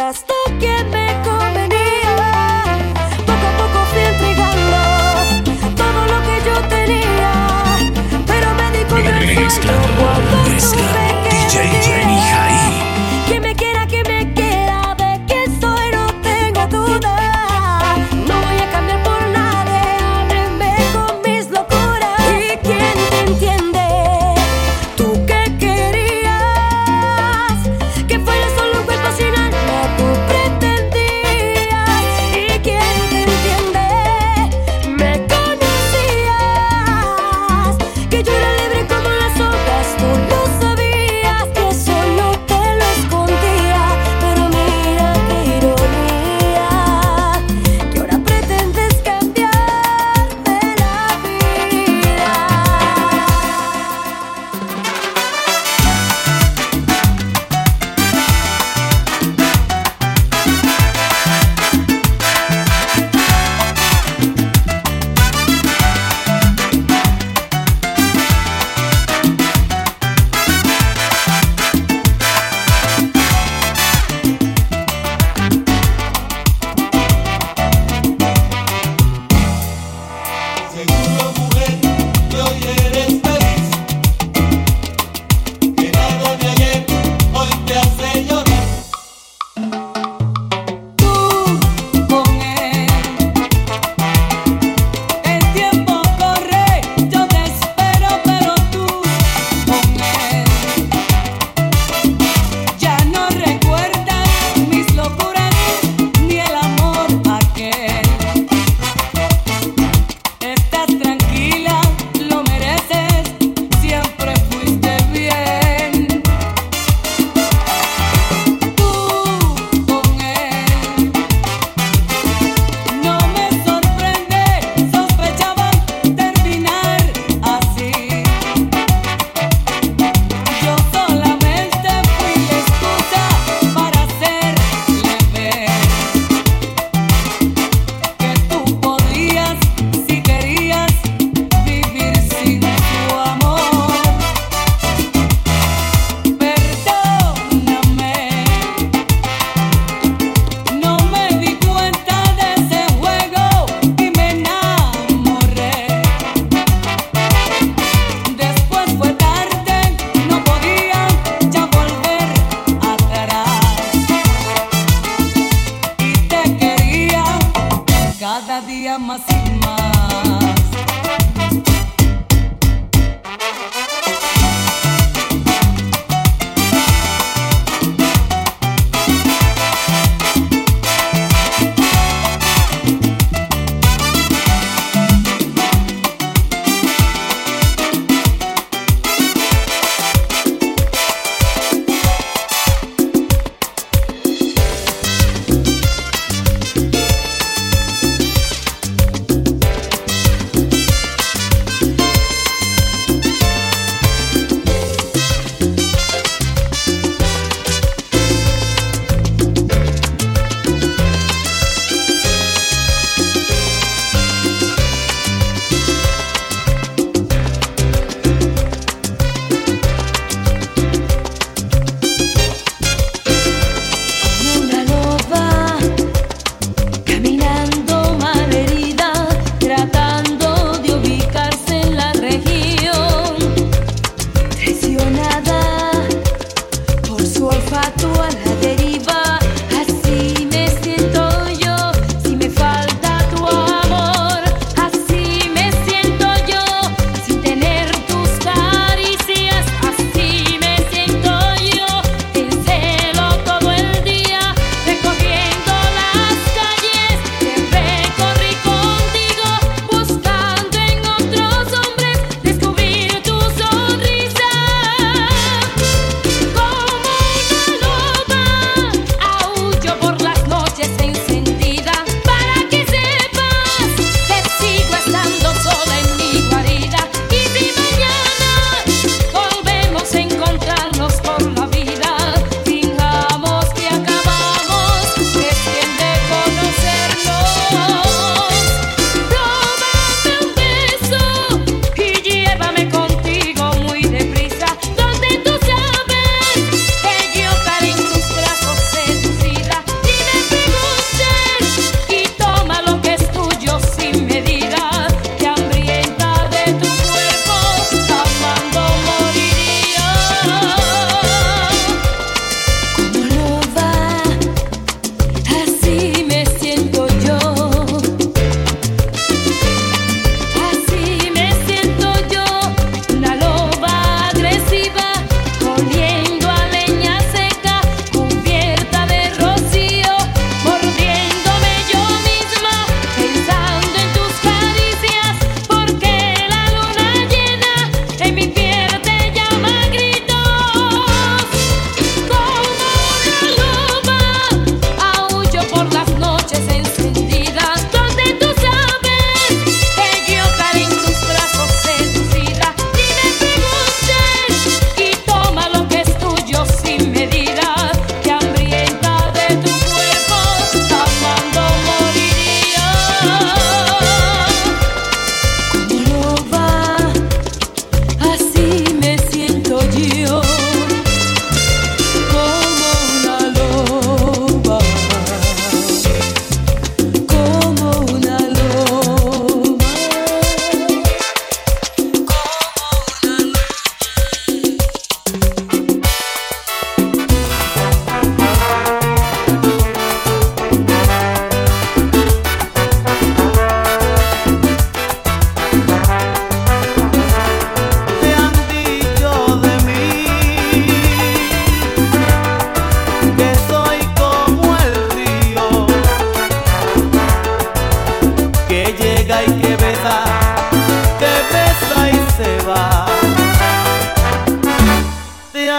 eras tú quien me convenía. Poco a poco fui entregando todo lo que yo tenía, pero me di cuenta cuando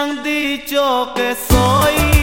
han dicho que soy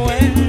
somewhere.